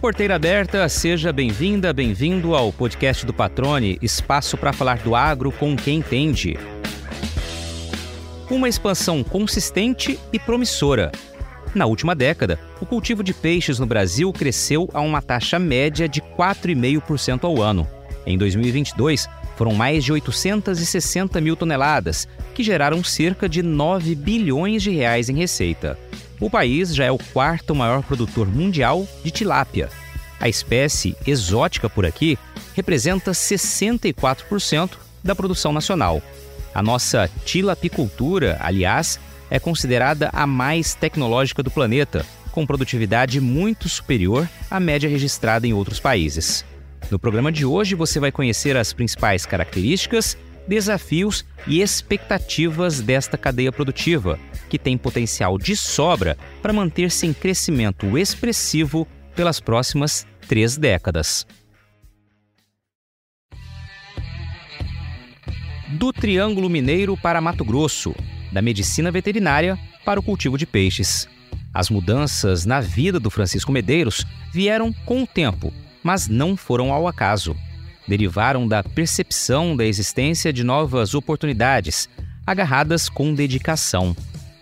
Porteira aberta, seja bem-vinda, bem-vindo ao podcast do Patrone, espaço para falar do agro com quem entende. Uma expansão consistente e promissora. Na última década, o cultivo de peixes no Brasil cresceu a uma taxa média de 4,5% ao ano. Em 2022, foram mais de 860 mil toneladas, que geraram cerca de 9 bilhões de reais em receita. O país já é o quarto maior produtor mundial de tilápia. A espécie exótica por aqui representa 64% da produção nacional. A nossa tilapicultura, aliás, é considerada a mais tecnológica do planeta, com produtividade muito superior à média registrada em outros países. No programa de hoje você vai conhecer as principais características, desafios e expectativas desta cadeia produtiva, que tem potencial de sobra para manter-se em crescimento expressivo pelas próximas três décadas. Do Triângulo Mineiro para Mato Grosso, da medicina veterinária para o cultivo de peixes. As mudanças na vida do Francisco Medeiros vieram com o tempo, mas não foram ao acaso. Derivaram da percepção da existência de novas oportunidades, agarradas com dedicação.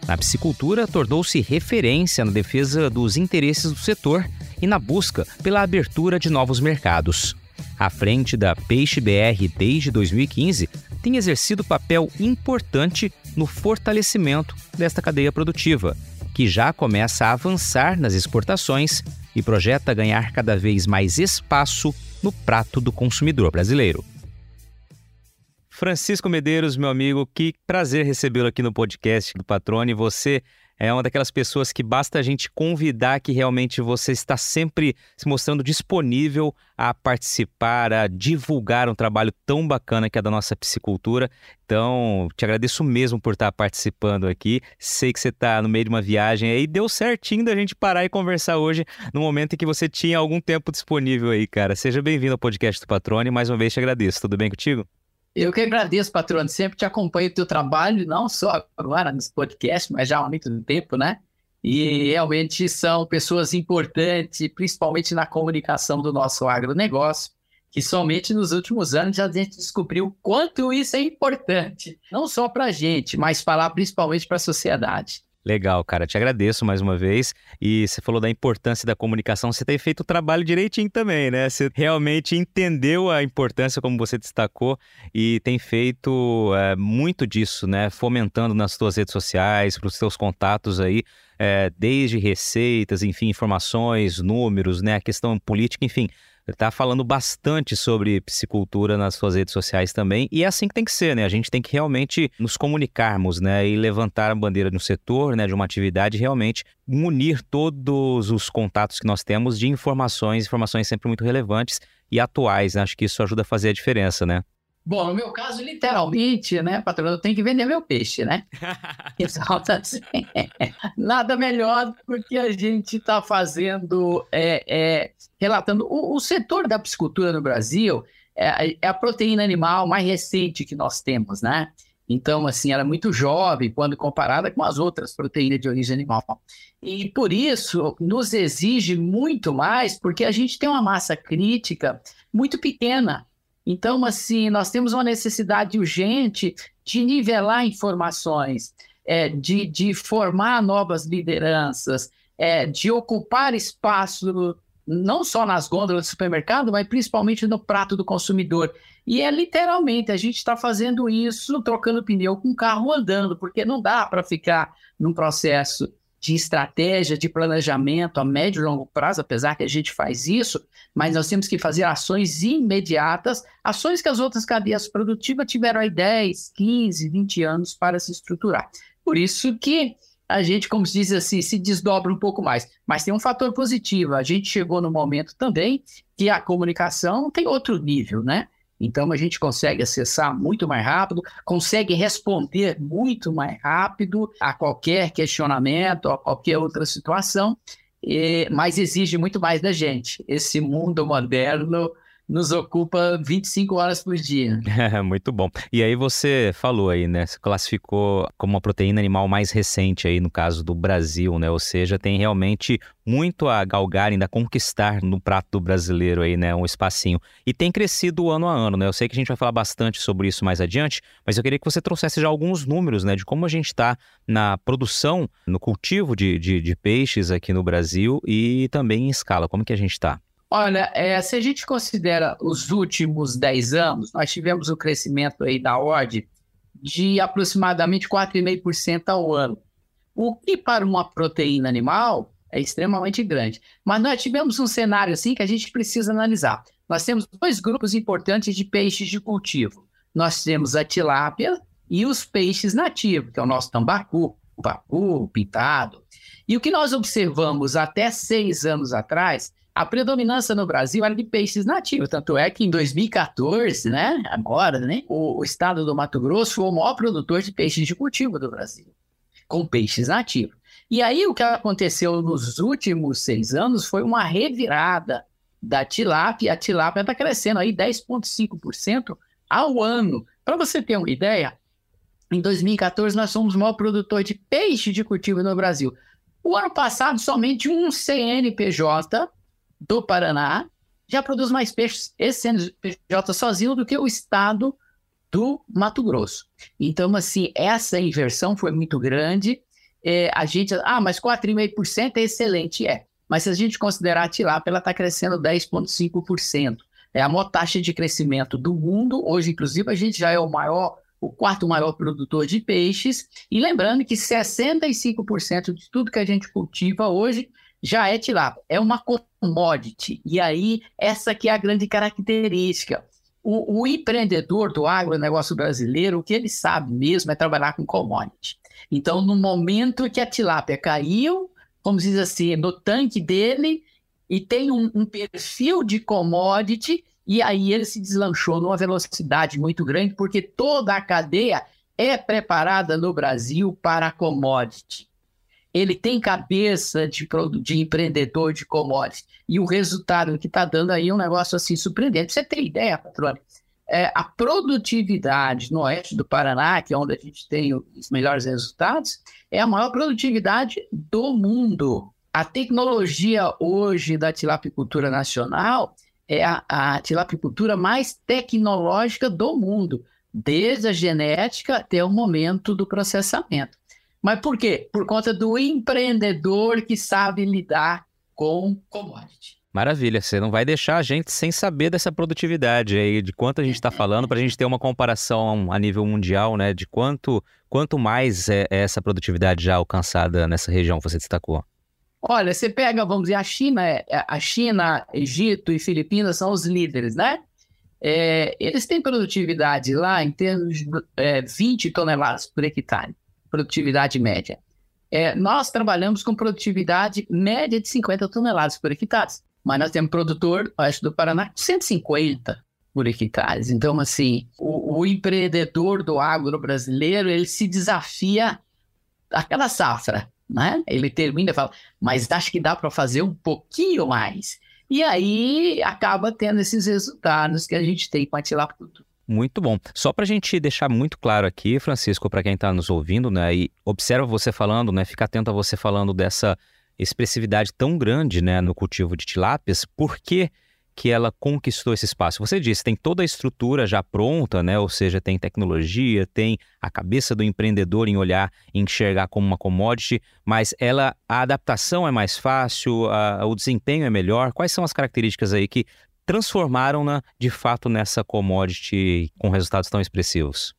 Na piscicultura, tornou-se referência na defesa dos interesses do setor e na busca pela abertura de novos mercados. À frente da Peixe BR desde 2015, tem exercido papel importante no fortalecimento desta cadeia produtiva, que já começa a avançar nas exportações e projeta ganhar cada vez mais espaço no prato do consumidor brasileiro. Francisco Medeiros, meu amigo, que prazer recebê-lo aqui no podcast do Patrone. Você é uma daquelas pessoas que basta a gente convidar que realmente você está sempre se mostrando disponível a participar, a divulgar um trabalho tão bacana que é da nossa psicultura. Então, te agradeço mesmo por estar participando aqui. Sei que você está no meio de uma viagem aí. Deu certinho da gente parar e conversar hoje, no momento em que você tinha algum tempo disponível aí, cara. Seja bem-vindo ao podcast do Patrone. Mais uma vez te agradeço. Tudo bem contigo? Eu que agradeço, patrão. Sempre te acompanho o teu trabalho, não só agora nesse podcast, mas já há muito tempo, né? E realmente são pessoas importantes, principalmente na comunicação do nosso agronegócio, que somente nos últimos anos a gente descobriu quanto isso é importante, não só para a gente, mas falar principalmente para a sociedade. Legal, cara. Te agradeço mais uma vez. E você falou da importância da comunicação. Você tem feito o trabalho direitinho também, né? Você realmente entendeu a importância, como você destacou, e tem feito é, muito disso, né? Fomentando nas suas redes sociais, para os seus contatos aí, é, desde receitas, enfim, informações, números, né? A questão política, enfim está falando bastante sobre psicultura nas suas redes sociais também, e é assim que tem que ser, né? A gente tem que realmente nos comunicarmos, né? E levantar a bandeira de um setor, né? De uma atividade, realmente unir todos os contatos que nós temos de informações, informações sempre muito relevantes e atuais. Né? Acho que isso ajuda a fazer a diferença, né? Bom, no meu caso, literalmente, né, patrão, eu tenho que vender meu peixe, né? Tá assim, nada melhor do que a gente está fazendo, é, é, relatando. O, o, setor da piscicultura no Brasil é, é, a proteína animal mais recente que nós temos, né? Então, assim, ela é muito jovem quando comparada com as outras proteínas de origem animal. E por isso, nos exige muito mais, porque a gente tem uma massa crítica muito pequena então, assim, nós temos uma necessidade urgente de nivelar informações, é, de, de formar novas lideranças, é, de ocupar espaço não só nas gôndolas do supermercado, mas principalmente no prato do consumidor. E é literalmente, a gente está fazendo isso trocando pneu com o carro andando, porque não dá para ficar num processo de estratégia, de planejamento a médio e longo prazo, apesar que a gente faz isso, mas nós temos que fazer ações imediatas, ações que as outras cadeias produtivas tiveram aí 10, 15, 20 anos para se estruturar. Por isso que a gente, como se diz assim, se desdobra um pouco mais. Mas tem um fator positivo, a gente chegou no momento também que a comunicação tem outro nível, né? Então a gente consegue acessar muito mais rápido, consegue responder muito mais rápido a qualquer questionamento, a qualquer outra situação, e, mas exige muito mais da gente. Esse mundo moderno nos ocupa 25 horas por dia. É, muito bom. E aí você falou aí, né? Você classificou como uma proteína animal mais recente aí no caso do Brasil, né? Ou seja, tem realmente muito a galgar, ainda conquistar no prato brasileiro aí, né? Um espacinho. E tem crescido ano a ano, né? Eu sei que a gente vai falar bastante sobre isso mais adiante, mas eu queria que você trouxesse já alguns números, né? De como a gente está na produção, no cultivo de, de, de, peixes aqui no Brasil e também em escala. Como que a gente está? Olha, é, se a gente considera os últimos 10 anos, nós tivemos um crescimento aí da ordem de aproximadamente 4,5% ao ano. O que para uma proteína animal é extremamente grande. Mas nós tivemos um cenário assim que a gente precisa analisar. Nós temos dois grupos importantes de peixes de cultivo. Nós temos a tilápia e os peixes nativos, que é o nosso tambacu, o pacu, pintado. E o que nós observamos até seis anos atrás, a predominância no Brasil era de peixes nativos. Tanto é que em 2014, né, agora, né, o, o estado do Mato Grosso foi o maior produtor de peixes de cultivo do Brasil, com peixes nativos. E aí o que aconteceu nos últimos seis anos foi uma revirada da tilápia. A tilápia está crescendo aí 10,5% ao ano. Para você ter uma ideia, em 2014 nós somos o maior produtor de peixe de cultivo no Brasil. O ano passado, somente um CNPJ do Paraná já produz mais peixes, esse CNPJ sozinho, do que o estado do Mato Grosso. Então, assim, essa inversão foi muito grande é, a gente, ah, mas 4,5% é excelente, é. Mas se a gente considerar a tilápia, ela está crescendo 10,5%. É a maior taxa de crescimento do mundo. Hoje, inclusive, a gente já é o maior, o quarto maior produtor de peixes. E lembrando que 65% de tudo que a gente cultiva hoje já é tilápia. É uma commodity. E aí, essa que é a grande característica. O, o empreendedor do agronegócio brasileiro, o que ele sabe mesmo é trabalhar com commodity. Então, no momento que a tilápia caiu, como diz assim, no tanque dele, e tem um, um perfil de commodity, e aí ele se deslanchou numa velocidade muito grande, porque toda a cadeia é preparada no Brasil para commodity. Ele tem cabeça de, de empreendedor de commodity. E o resultado que está dando aí é um negócio assim surpreendente. Você tem ideia, patrônio? é, a produtividade no oeste do Paraná, que é onde a gente tem os melhores resultados, é a maior produtividade do mundo. A tecnologia hoje da tilapicultura nacional é a, a tilapicultura mais tecnológica do mundo, desde a genética até o momento do processamento. Mas por quê? Por conta do empreendedor que sabe lidar com commodity. Maravilha, você não vai deixar a gente sem saber dessa produtividade aí, de quanto a gente está falando, para a gente ter uma comparação a nível mundial, né? De quanto, quanto mais é, é essa produtividade já alcançada nessa região que você destacou. Olha, você pega, vamos dizer, a China, é, é, a China, Egito e Filipinas são os líderes, né? É, eles têm produtividade lá em termos de é, 20 toneladas por hectare, produtividade média. É, nós trabalhamos com produtividade média de 50 toneladas por hectare mas nós temos produtor, oeste do Paraná, 150 por hectares. Então, assim, o, o empreendedor do agro brasileiro, ele se desafia aquela safra, né? Ele termina e fala, mas acho que dá para fazer um pouquinho mais. E aí acaba tendo esses resultados que a gente tem com a tilapicultura. Muito bom. Só para a gente deixar muito claro aqui, Francisco, para quem está nos ouvindo, né, e observa você falando, né, fica atento a você falando dessa expressividade tão grande né, no cultivo de tilápias, por que, que ela conquistou esse espaço? Você disse, tem toda a estrutura já pronta, né? ou seja, tem tecnologia, tem a cabeça do empreendedor em olhar e enxergar como uma commodity, mas ela, a adaptação é mais fácil, a, o desempenho é melhor. Quais são as características aí que transformaram-na de fato nessa commodity com resultados tão expressivos?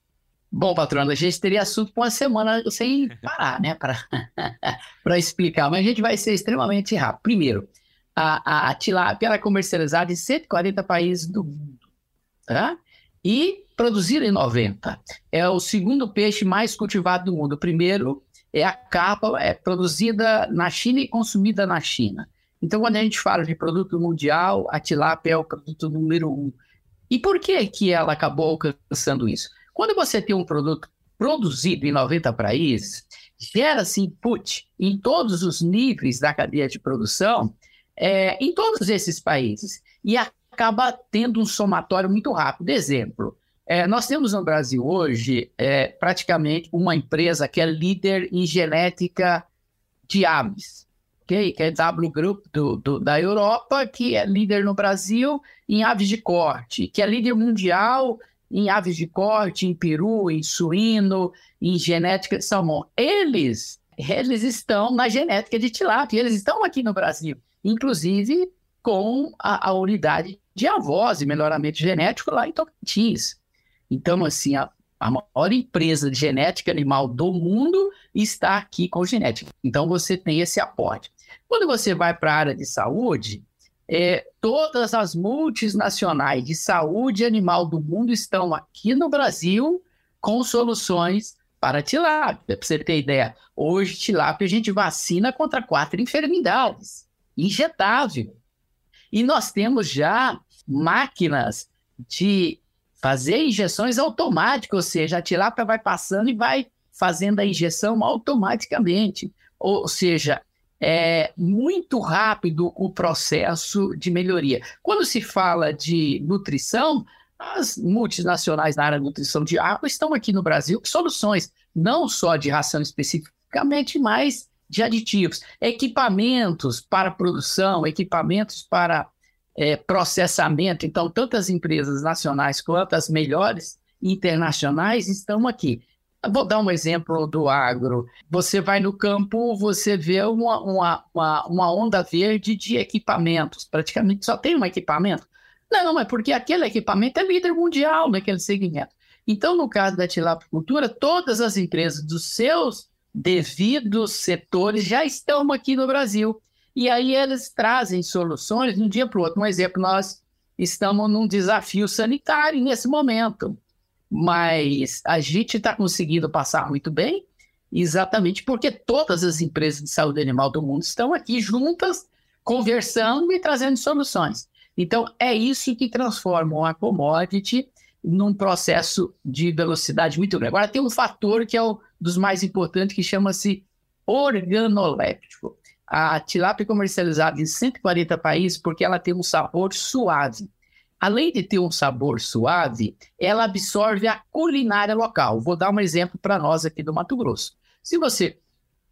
Bom, patrão, a gente teria assunto por uma semana sem parar, né, para explicar, mas a gente vai ser extremamente rápido. Primeiro, a, a, a tilápia é comercializada em 140 países do mundo, tá? E produzida em 90. É o segundo peixe mais cultivado do mundo. O primeiro é a capa, é produzida na China e consumida na China. Então, quando a gente fala de produto mundial, a tilápia é o produto número um. E por que, que ela acabou alcançando isso? Quando você tem um produto produzido em 90 países, gera-se input em todos os níveis da cadeia de produção, é, em todos esses países. E acaba tendo um somatório muito rápido. Exemplo, é, nós temos no Brasil hoje é, praticamente uma empresa que é líder em genética de aves, que é W Group do, do, da Europa, que é líder no Brasil em aves de corte, que é líder mundial em aves de corte, em peru, em suíno, em genética de salmão. Eles, eles estão na genética de tilápia, eles estão aqui no Brasil, inclusive com a, a unidade de avós e melhoramento genético lá em Tocantins. Então, assim, a, a maior empresa de genética animal do mundo está aqui com genética. Então, você tem esse aporte. Quando você vai para a área de saúde, é, todas as multinacionais de saúde animal do mundo estão aqui no Brasil com soluções para tilápia. Para você ter ideia, hoje tilápia a gente vacina contra quatro enfermidades, injetável. E nós temos já máquinas de fazer injeções automáticas, ou seja, a tilápia vai passando e vai fazendo a injeção automaticamente. Ou seja, é muito rápido o processo de melhoria. Quando se fala de nutrição, as multinacionais na área de nutrição de água estão aqui no Brasil com soluções, não só de ração especificamente, mas de aditivos, equipamentos para produção, equipamentos para é, processamento. Então, tantas empresas nacionais quanto as melhores internacionais estão aqui. Vou dar um exemplo do agro. Você vai no campo, você vê uma, uma, uma, uma onda verde de equipamentos. Praticamente só tem um equipamento. Não, é porque aquele equipamento é líder mundial naquele segmento. Então, no caso da tilapicultura, todas as empresas dos seus devidos setores já estão aqui no Brasil. E aí eles trazem soluções de um dia para o outro. Um exemplo, nós estamos num desafio sanitário nesse momento, mas a gente está conseguindo passar muito bem, exatamente porque todas as empresas de saúde animal do mundo estão aqui juntas, conversando e trazendo soluções. Então, é isso que transforma a commodity num processo de velocidade muito grande. Agora, tem um fator que é um dos mais importantes, que chama-se organoléptico a tilápia é comercializada em 140 países porque ela tem um sabor suave. Além de ter um sabor suave, ela absorve a culinária local. Vou dar um exemplo para nós aqui do Mato Grosso. Se você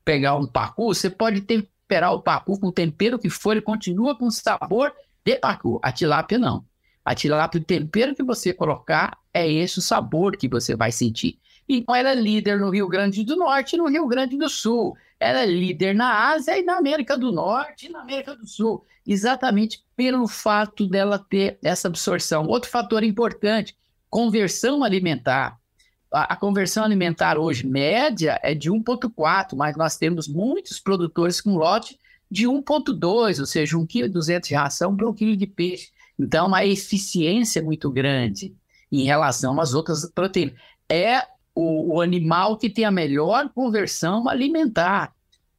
pegar um pacu, você pode temperar o pacu com o tempero que for e continua com sabor de pacu. A tilápia não. A tilápia, o tempero que você colocar, é esse o sabor que você vai sentir. Então, ela é líder no Rio Grande do Norte e no Rio Grande do Sul. Ela é líder na Ásia e na América do Norte e na América do Sul, exatamente pelo fato dela ter essa absorção. Outro fator importante, conversão alimentar. A, conversão alimentar hoje, média, é de 1,4, mas nós temos muitos produtores com lote de 1,2, ou seja, 1,2 kg de ração para 1 kg de peixe. Então, uma eficiência muito grande em relação às outras proteínas. É o, o animal que tem a melhor conversão alimentar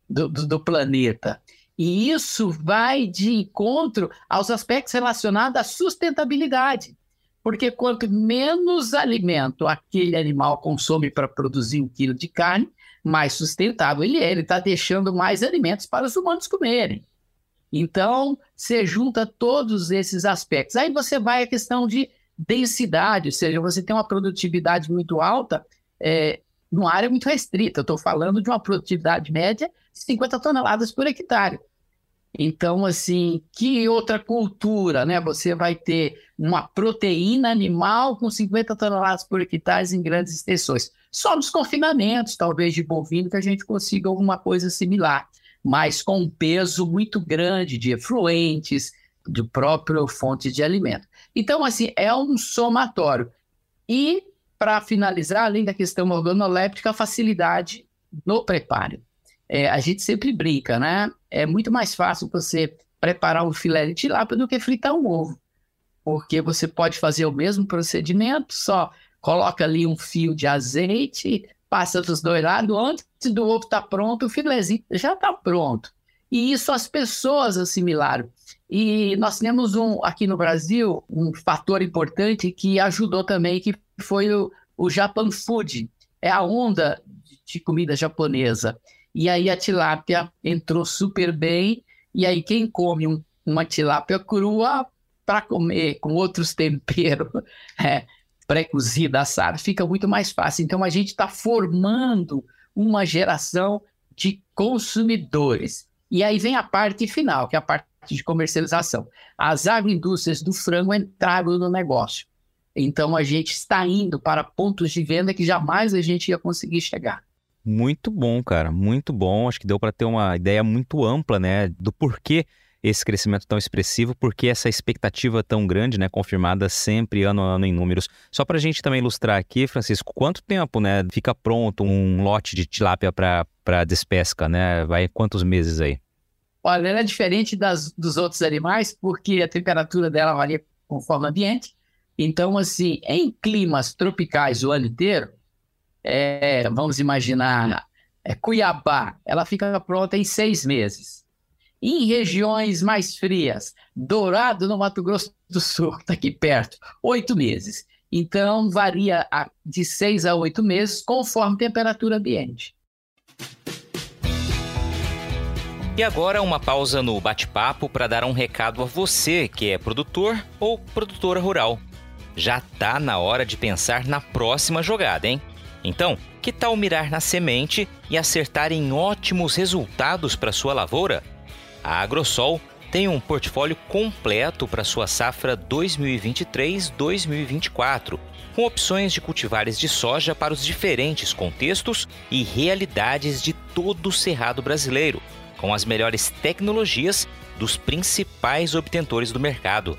do, do, do planeta. E isso vai de encontro aos aspectos relacionados à sustentabilidade. Porque quanto menos alimento aquele animal consome para produzir um quilo de carne, mais sustentável ele é. Ele está deixando mais alimentos para os humanos comerem. Então, você junta todos esses aspectos. Aí você vai à questão de densidade, ou seja, você tem uma produtividade muito alta, é, numa área muito restrita. Eu estou falando de uma produtividade média de 50 toneladas por hectare. Então, assim, que outra cultura, né? Você vai ter uma proteína animal com 50 toneladas por hectare em grandes extensões. Só nos confinamentos, talvez de bovino, que a gente consiga alguma coisa similar, mas com um peso muito grande de efluentes, de próprio fonte de alimento. Então, assim, é um somatório. E para finalizar, além da questão organoléptica, a facilidade no preparo. É, a gente sempre brinca, né? É muito mais fácil você preparar um filé de tilápia do que fritar um ovo. Porque você pode fazer o mesmo procedimento, só coloca ali um fio de azeite, passa dos dois lados, antes do ovo estar tá pronto, o filézinho já está pronto. E isso as pessoas assimilaram. E nós temos um, aqui no Brasil um fator importante que ajudou também, que foi o, o Japan Food, é a onda de comida japonesa. E aí a tilápia entrou super bem, e aí quem come um, uma tilápia crua para comer com outros temperos é, pré-cozido, assado, fica muito mais fácil. Então, a gente está formando uma geração de consumidores. E aí vem a parte final, que é a parte de comercialização. As agroindústrias do frango entraram no negócio. Então, a gente está indo para pontos de venda que jamais a gente ia conseguir chegar. Muito bom, cara, muito bom. Acho que deu para ter uma ideia muito ampla, né, do porquê esse crescimento tão expressivo, porque essa expectativa tão grande, né, confirmada sempre ano a ano em números. Só para a gente também ilustrar aqui, Francisco, quanto tempo, né, fica pronto um lote de tilápia para despesca, né? Vai quantos meses aí? Olha, ela é diferente das, dos outros animais, porque a temperatura dela varia conforme o ambiente. Então, assim, em climas tropicais o ano inteiro, é, vamos imaginar, é, Cuiabá, ela fica pronta em seis meses. Em regiões mais frias, Dourado, no Mato Grosso do Sul, está aqui perto, oito meses. Então, varia de seis a oito meses, conforme temperatura ambiente. E agora uma pausa no bate-papo para dar um recado a você que é produtor ou produtora rural. Já tá na hora de pensar na próxima jogada, hein? Então, que tal mirar na semente e acertar em ótimos resultados para sua lavoura? A Agrosol tem um portfólio completo para sua safra 2023-2024, com opções de cultivares de soja para os diferentes contextos e realidades de todo o cerrado brasileiro, com as melhores tecnologias dos principais obtentores do mercado.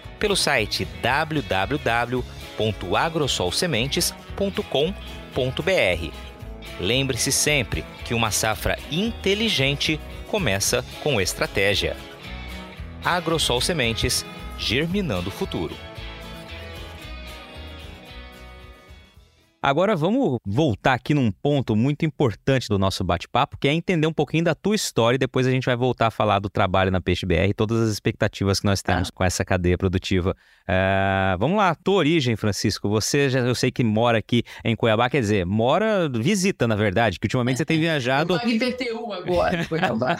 pelo site www.agrosolsementes.com.br. Lembre-se sempre que uma safra inteligente começa com estratégia. Agrosol Sementes, germinando o futuro. Agora vamos voltar aqui num ponto muito importante do nosso bate-papo, que é entender um pouquinho da tua história e depois a gente vai voltar a falar do trabalho na Peixe BR e todas as expectativas que nós temos ah. com essa cadeia produtiva. Uh, vamos lá, tua origem, Francisco. Você já eu sei que mora aqui em Cuiabá, quer dizer, mora, visita, na verdade, que ultimamente você tem viajado. Eu em PTU agora, Cuiabá.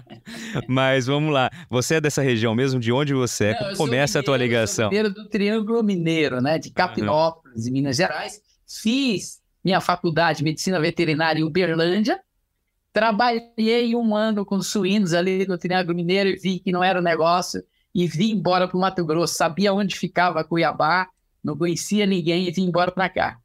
Mas vamos lá, você é dessa região mesmo? De onde você é? Não, começa mineiro, a tua ligação? Eu sou do Triângulo Mineiro, né? De Capinópolis, uhum. Minas Gerais fiz minha faculdade de medicina veterinária em Uberlândia, trabalhei um ano com suínos ali no Triângulo Mineiro e vi que não era negócio e vim embora para o Mato Grosso. Sabia onde ficava Cuiabá, não conhecia ninguém e vim embora para cá.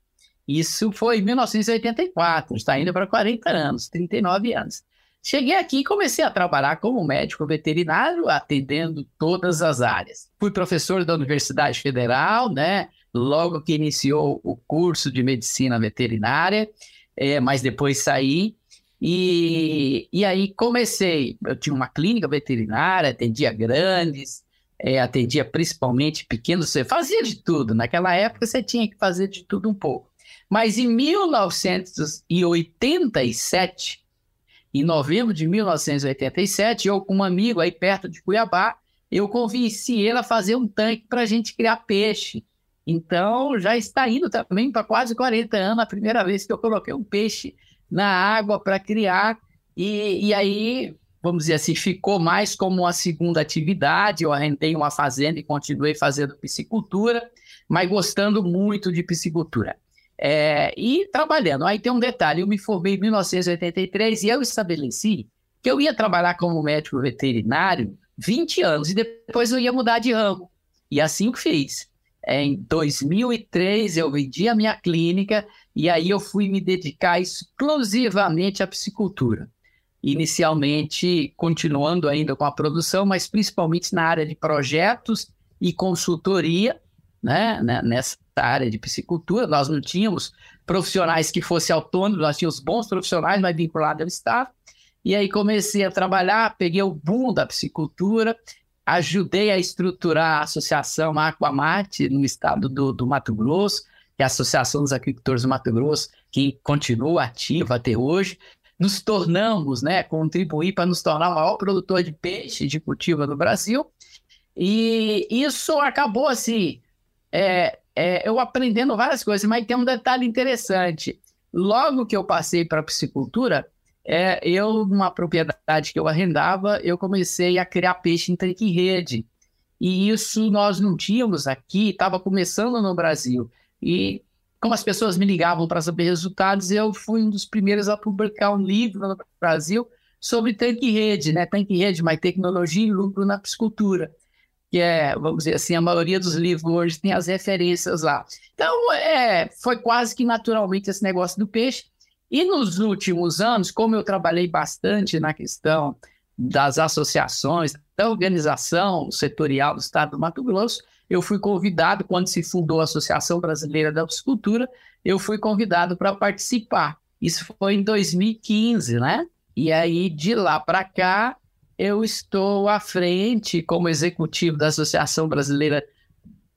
Isso foi em 1984, está indo para 40 anos, 39 anos. Cheguei aqui e comecei a trabalhar como médico veterinário, atendendo todas as áreas. Fui professor da Universidade Federal, né? Logo que iniciou o curso de medicina veterinária, é, mas depois saí. E, e aí comecei. Eu tinha uma clínica veterinária, atendia grandes, é, atendia principalmente pequenos, você fazia de tudo. Naquela época você tinha que fazer de tudo um pouco. Mas em 1987, em novembro de 1987, eu com um amigo aí perto de Cuiabá, eu convenci ele a fazer um tanque para a gente criar peixe. Então, já está indo também para quase 40 anos a primeira vez que eu coloquei um peixe na água para criar. E, e aí, vamos dizer assim, ficou mais como uma segunda atividade. Eu arrendei uma fazenda e continuei fazendo piscicultura, mas gostando muito de piscicultura. É, e trabalhando. Aí tem um detalhe: eu me formei em 1983 e eu estabeleci que eu ia trabalhar como médico veterinário 20 anos e depois eu ia mudar de ramo. E assim o fiz. Em 2003, eu vendi a minha clínica e aí eu fui me dedicar exclusivamente à psicultura. Inicialmente, continuando ainda com a produção, mas principalmente na área de projetos e consultoria, né? né nessa área de psicultura. Nós não tínhamos profissionais que fossem autônomos, nós tínhamos bons profissionais, mas vinculados ao Estado. E aí comecei a trabalhar, peguei o boom da psicultura ajudei a estruturar a associação Aquamate no estado do, do Mato Grosso, que é a Associação dos Agricultores do Mato Grosso, que continua ativa até hoje. Nos tornamos, né, contribuir para nos tornar o maior produtor de peixe de cultivo no Brasil. E isso acabou assim, é, é, eu aprendendo várias coisas, mas tem um detalhe interessante. Logo que eu passei para a piscicultura, é, eu, numa propriedade que eu arrendava, eu comecei a criar peixe em tanque rede. E isso nós não tínhamos aqui, estava começando no Brasil. E como as pessoas me ligavam para saber resultados, eu fui um dos primeiros a publicar um livro no Brasil sobre tanque rede, né? Tanque rede, mais tecnologia e lucro na piscicultura que é, vamos dizer assim, a maioria dos livros hoje tem as referências lá. Então, é, foi quase que naturalmente esse negócio do peixe. E nos últimos anos, como eu trabalhei bastante na questão das associações, da organização setorial do Estado do Mato Grosso, eu fui convidado, quando se fundou a Associação Brasileira da Piscicultura, eu fui convidado para participar. Isso foi em 2015, né? E aí, de lá para cá, eu estou à frente, como executivo da Associação Brasileira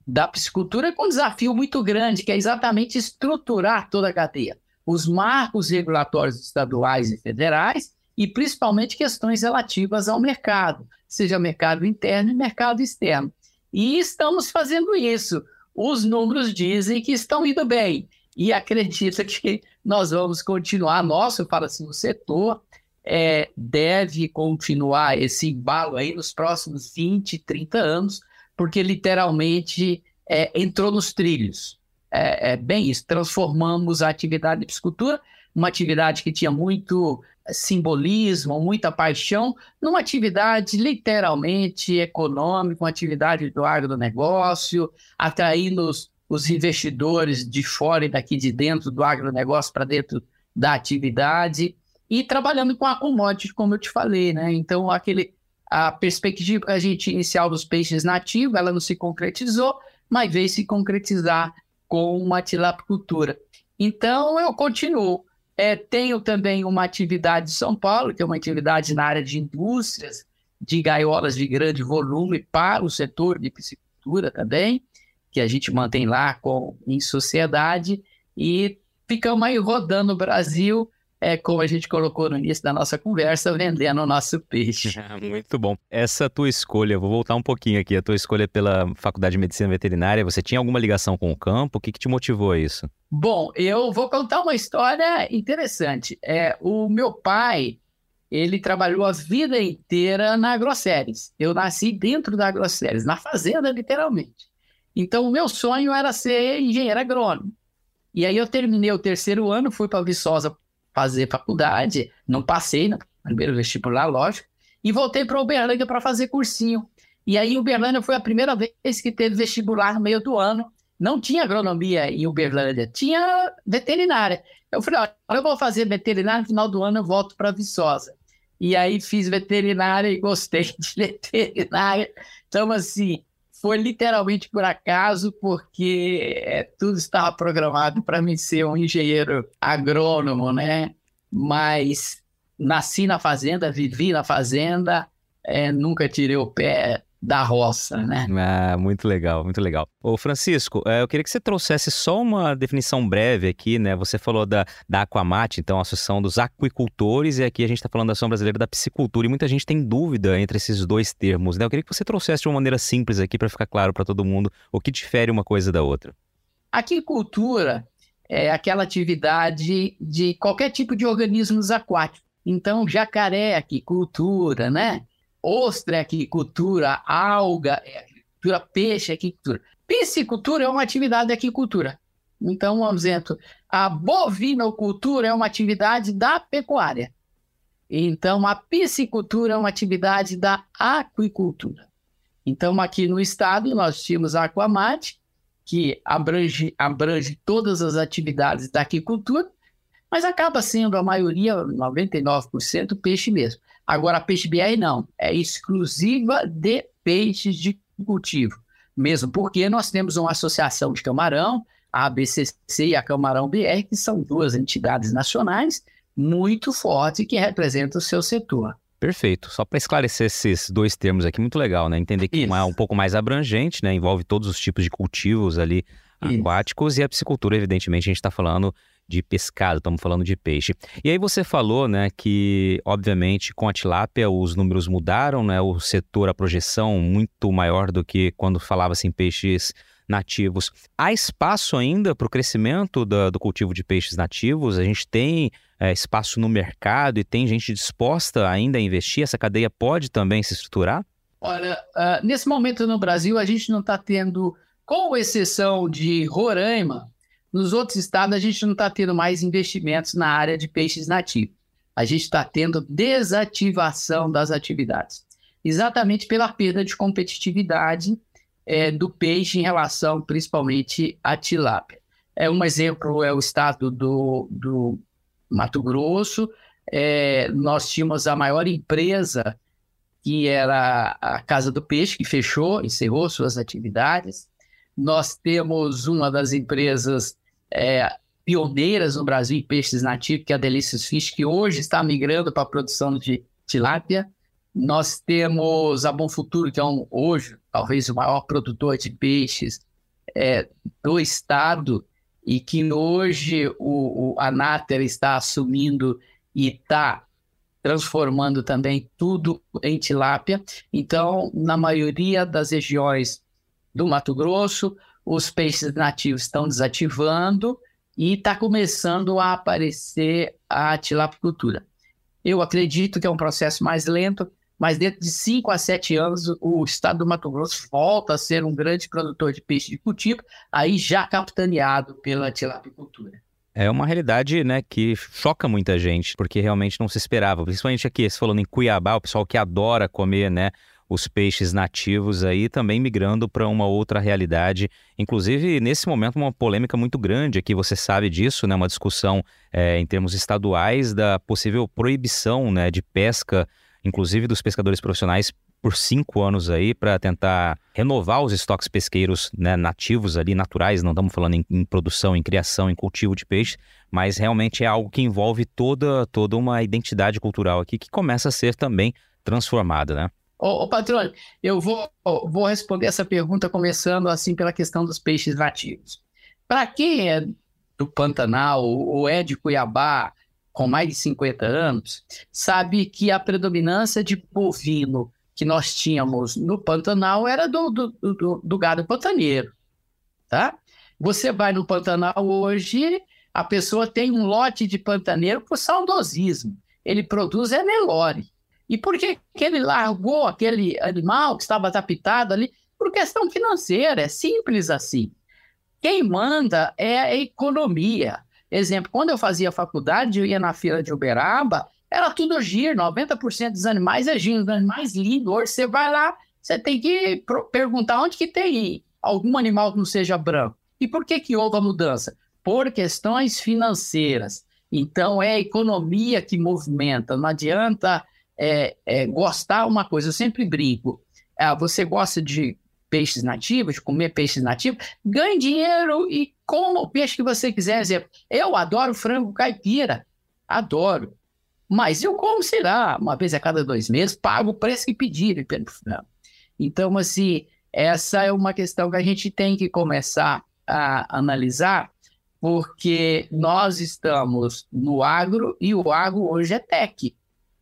da Piscicultura, com um desafio muito grande, que é exatamente estruturar toda a cadeia. Os marcos regulatórios estaduais e federais, e principalmente questões relativas ao mercado, seja mercado interno e mercado externo. E estamos fazendo isso. Os números dizem que estão indo bem. E acredita que nós vamos continuar, nosso, para assim, o setor, é, deve continuar esse embalo aí nos próximos 20, 30 anos, porque literalmente é, entrou nos trilhos. É, é, bem isso, transformamos a atividade de piscicultura, uma atividade que tinha muito simbolismo, muita paixão, numa atividade literalmente econômica, uma atividade do agronegócio, atraindo os, os investidores de fora e daqui de dentro do agronegócio para dentro da atividade e trabalhando com a commodity, como eu te falei, né? Então, aquele, a perspectiva a gente inicial dos peixes nativos, ela não se concretizou, mas veio se concretizar com uma tilapicultura. Então, eu continuo. É, tenho também uma atividade em São Paulo, que é uma atividade na área de indústrias, de gaiolas de grande volume para o setor de piscicultura também, que a gente mantém lá com, em sociedade, e ficamos aí rodando o Brasil é como a gente colocou no início da nossa conversa, vendendo o nosso peixe. Muito bom. Essa tua escolha, vou voltar um pouquinho aqui, a tua escolha pela Faculdade de Medicina Veterinária, você tinha alguma ligação com o campo? O que, que te motivou a isso? Bom, eu vou contar uma história interessante. É, o meu pai, ele trabalhou a vida inteira na Agroceres. Eu nasci dentro da Agroceres, na fazenda, literalmente. Então, o meu sonho era ser engenheiro agrônomo. E aí eu terminei o terceiro ano, fui para Viçosa fazer faculdade, não passei no primeiro vestibular, lógico, e voltei para Uberlândia para fazer cursinho. E aí Uberlândia foi a primeira vez que teve vestibular no meio do ano. Não tinha agronomia em Uberlândia, tinha veterinária. Eu falei, olha, eu vou fazer veterinária, no final do ano eu volto para Viçosa. E aí fiz veterinária e gostei de veterinária. Então, assim, foi literalmente por acaso, porque é, tudo estava programado para mim ser um engenheiro agrônomo, né? Mas nasci na fazenda, vivi na fazenda, é, nunca tirei o pé da roça, né? Ah, muito legal, muito legal. Ô Francisco, é, eu queria que você trouxesse só uma definição breve aqui, né? Você falou da, da Aquamate, então a Associação dos Aquicultores, e aqui a gente está falando da Associação Brasileira da Piscicultura, e muita gente tem dúvida entre esses dois termos, né? Eu queria que você trouxesse de uma maneira simples aqui para ficar claro para todo mundo o que difere uma coisa da outra. Aquicultura é aquela atividade de qualquer tipo de organismos aquáticos. Então, jacaré, aquicultura, né? Ostra é aquicultura, alga é aquicultura, peixe é aquicultura. Piscicultura é uma atividade de aquicultura. Então, vamos dizer, a bovinocultura é uma atividade da pecuária. Então, a piscicultura é uma atividade da aquicultura. Então, aqui no estado, nós tínhamos a Aquamate, que abrange, abrange todas as atividades da aquicultura, mas acaba sendo a maioria, 99%, peixe mesmo. Agora, a peixe BR não, é exclusiva de peixes de cultivo, mesmo porque nós temos uma associação de camarão, a ABCC e a Camarão BR, que são duas entidades nacionais muito fortes que representam o seu setor. Perfeito. Só para esclarecer esses dois termos aqui, muito legal, né? Entender que Isso. é um pouco mais abrangente, né? Envolve todos os tipos de cultivos ali Isso. aquáticos e a piscicultura, evidentemente, a gente está falando de pescado, estamos falando de peixe. E aí você falou, né, que obviamente com a tilápia os números mudaram, né? O setor, a projeção muito maior do que quando falava-se em peixes nativos. Há espaço ainda para o crescimento do, cultivo de peixes nativos? A gente tem é, espaço no mercado e tem gente disposta ainda a investir? Essa cadeia pode também se estruturar? Olha, uh, nesse momento no Brasil, a gente não está tendo, com exceção de Roraima, nos outros estados a gente não está tendo mais investimentos na área de peixes nativos. A gente está tendo desativação das atividades, exatamente pela perda de competitividade é, do peixe em relação principalmente à tilápia. É, um exemplo é o estado do, do Mato Grosso. É, nós tínhamos a maior empresa, que era a Casa do Peixe, que fechou, encerrou suas atividades. Nós temos uma das empresas é, pioneiras no Brasil em peixes nativos, que é a Delicious Fish, que hoje está migrando para a produção de tilápia. Nós temos a Bom Futuro, que é um, hoje talvez o maior produtor de peixes é, do estado, e que hoje o, o, a Nater está assumindo e está transformando também tudo em tilápia. Então, na maioria das regiões do Mato Grosso, os peixes nativos estão desativando e está começando a aparecer a tilapicultura. Eu acredito que é um processo mais lento, mas dentro de 5 a 7 anos o estado do Mato Grosso volta a ser um grande produtor de peixe de cultivo, aí já capitaneado pela tilapicultura. É uma realidade, né, que choca muita gente, porque realmente não se esperava. Principalmente aqui, você falando em Cuiabá, o pessoal que adora comer, né, os peixes nativos aí também migrando para uma outra realidade. Inclusive, nesse momento, uma polêmica muito grande aqui, você sabe disso, né, uma discussão é, em termos estaduais da possível proibição, né, de pesca inclusive dos pescadores profissionais, por cinco anos aí para tentar renovar os estoques pesqueiros né, nativos ali, naturais, não estamos falando em, em, produção, em criação, em cultivo de peixe, mas realmente é algo que envolve toda, toda uma identidade cultural aqui que começa a ser também transformada, né? Ô, ô patrônio, eu vou, vou responder essa pergunta começando assim pela questão dos peixes nativos. Para quem é do Pantanal ou é de Cuiabá, com mais de 50 anos, sabe que a predominância de bovino que nós tínhamos no Pantanal era do, do, do, do gado pantaneiro, tá? Você vai no Pantanal hoje, a pessoa tem um lote de pantaneiro por saudosismo. Ele produz é. E por que, que ele largou aquele animal que estava adaptado ali? Por questão financeira, é simples assim. Quem manda é a economia. Exemplo, quando eu fazia faculdade, eu ia na fila de Uberaba, era tudo giro, 90% dos animais é giro, animais lindos. Hoje você vai lá, você tem que perguntar onde que tem algum animal que não seja branco. E por que que houve a mudança? Por questões financeiras. Então, é a economia que movimenta. Não adianta é, é, gostar uma coisa. Eu sempre brinco. É, você gosta de peixes nativos, comer peixes nativos, ganhe dinheiro e coma o peixe que você quiser. Exemplo, eu adoro frango caipira, adoro. Mas eu como, sei lá, uma vez a cada dois meses, pago o preço que pedirem pelo frango. Então, assim, essa é uma questão que a gente tem que começar a analisar, porque nós estamos no agro e o agro hoje é tech.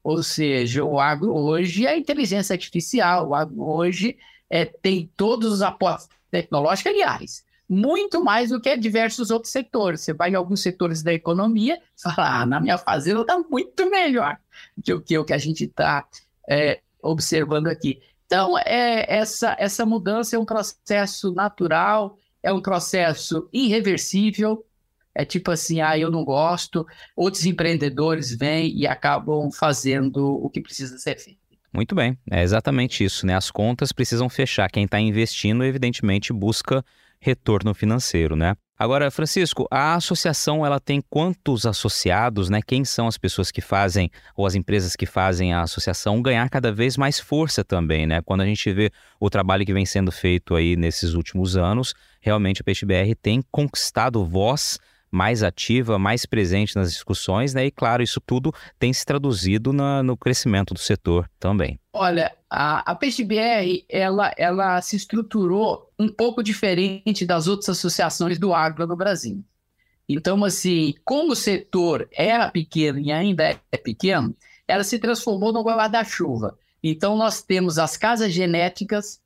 Ou seja, o agro hoje é inteligência artificial, o agro hoje é, tem todos os aportes tecnológicos, aliás, muito mais do que diversos outros setores. Você vai em alguns setores da economia e fala, ah, na minha fazenda está muito melhor do que o que a gente está é, observando aqui. Então, é, essa, essa mudança é um processo natural, é um processo irreversível. É tipo assim, ah, eu não gosto. Outros empreendedores vêm e acabam fazendo o que precisa ser feito. Muito bem, é exatamente isso, né? As contas precisam fechar. Quem está investindo, evidentemente, busca retorno financeiro, né? Agora, Francisco, a associação ela tem quantos associados, né? Quem são as pessoas que fazem ou as empresas que fazem a associação ganhar cada vez mais força também, né? Quando a gente vê o trabalho que vem sendo feito aí nesses últimos anos, realmente a PeixeBR tem conquistado voz mais ativa, mais presente nas discussões, né? E claro, isso tudo tem se traduzido na, no crescimento do setor também. Olha, a, a PeixeBR, ela, ela se estruturou um pouco diferente das outras associações do agro no Brasil. Então, assim, como o setor era pequeno e ainda é pequeno, ela se transformou no guarda-chuva. Então, nós temos as casas genéticas,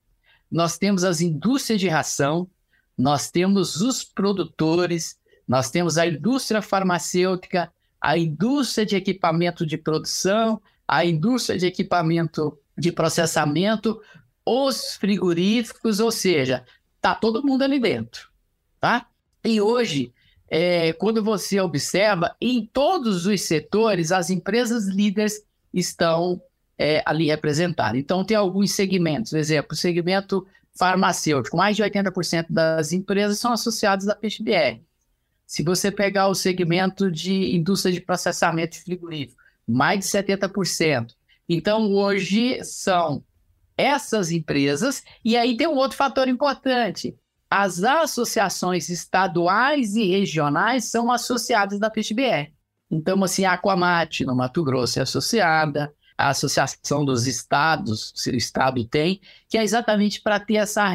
nós temos as indústrias de ração, nós temos os produtores, nós temos a indústria farmacêutica, a indústria de equipamento de produção, a indústria de equipamento de processamento, os frigoríficos, ou seja, está todo mundo ali dentro, tá? E hoje, é, quando você observa, em todos os setores, as empresas líderes estão é, ali representadas. Então, tem alguns segmentos, por exemplo, o segmento farmacêutico, mais de 80% das empresas são associadas à PXBR. Se você pegar o segmento de indústria de processamento de frigorífico, mais de 70%. Então, hoje são essas empresas, e aí tem um outro fator importante. As associações estaduais e regionais são associadas da PXBR. Então, assim, a Aquamate, no Mato Grosso, é associada, a Associação dos Estados, se o Estado tem, que é exatamente para ter essa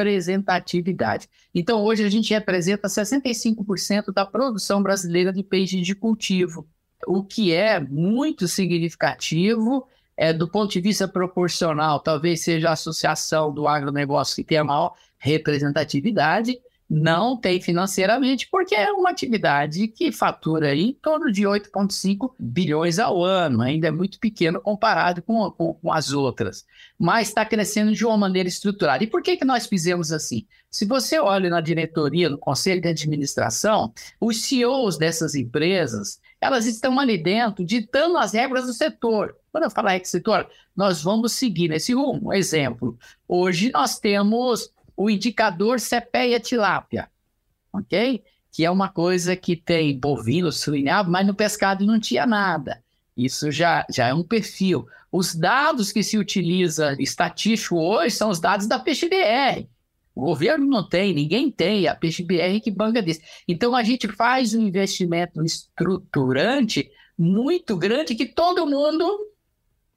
representatividade. Então, hoje a gente representa 65% da produção brasileira de peixe de cultivo, o que é muito significativo é, do ponto de vista proporcional, talvez seja a associação do agronegócio que tem a maior representatividade, não tem financeiramente, porque é uma atividade que fatura em torno de 8,5 bilhões ao ano, ainda é muito pequeno comparado com, com, com as outras, mas está crescendo de uma maneira estruturada. E por que, que nós fizemos assim? Se você olha na diretoria, no conselho de administração, os CEOs dessas empresas, elas estão ali dentro ditando as regras do setor. Quando eu falar setor, nós vamos seguir nesse rumo. Um exemplo, hoje nós temos o indicador CPEA tilápia, ok? Que é uma coisa que tem bovino, suinado, mas no pescado não tinha nada. Isso já, já é um perfil. Os dados que se utiliza estatístico hoje são os dados da PXBR. O governo não tem, ninguém tem, a PXBR que banca disso. Então a gente faz um investimento estruturante muito grande que todo mundo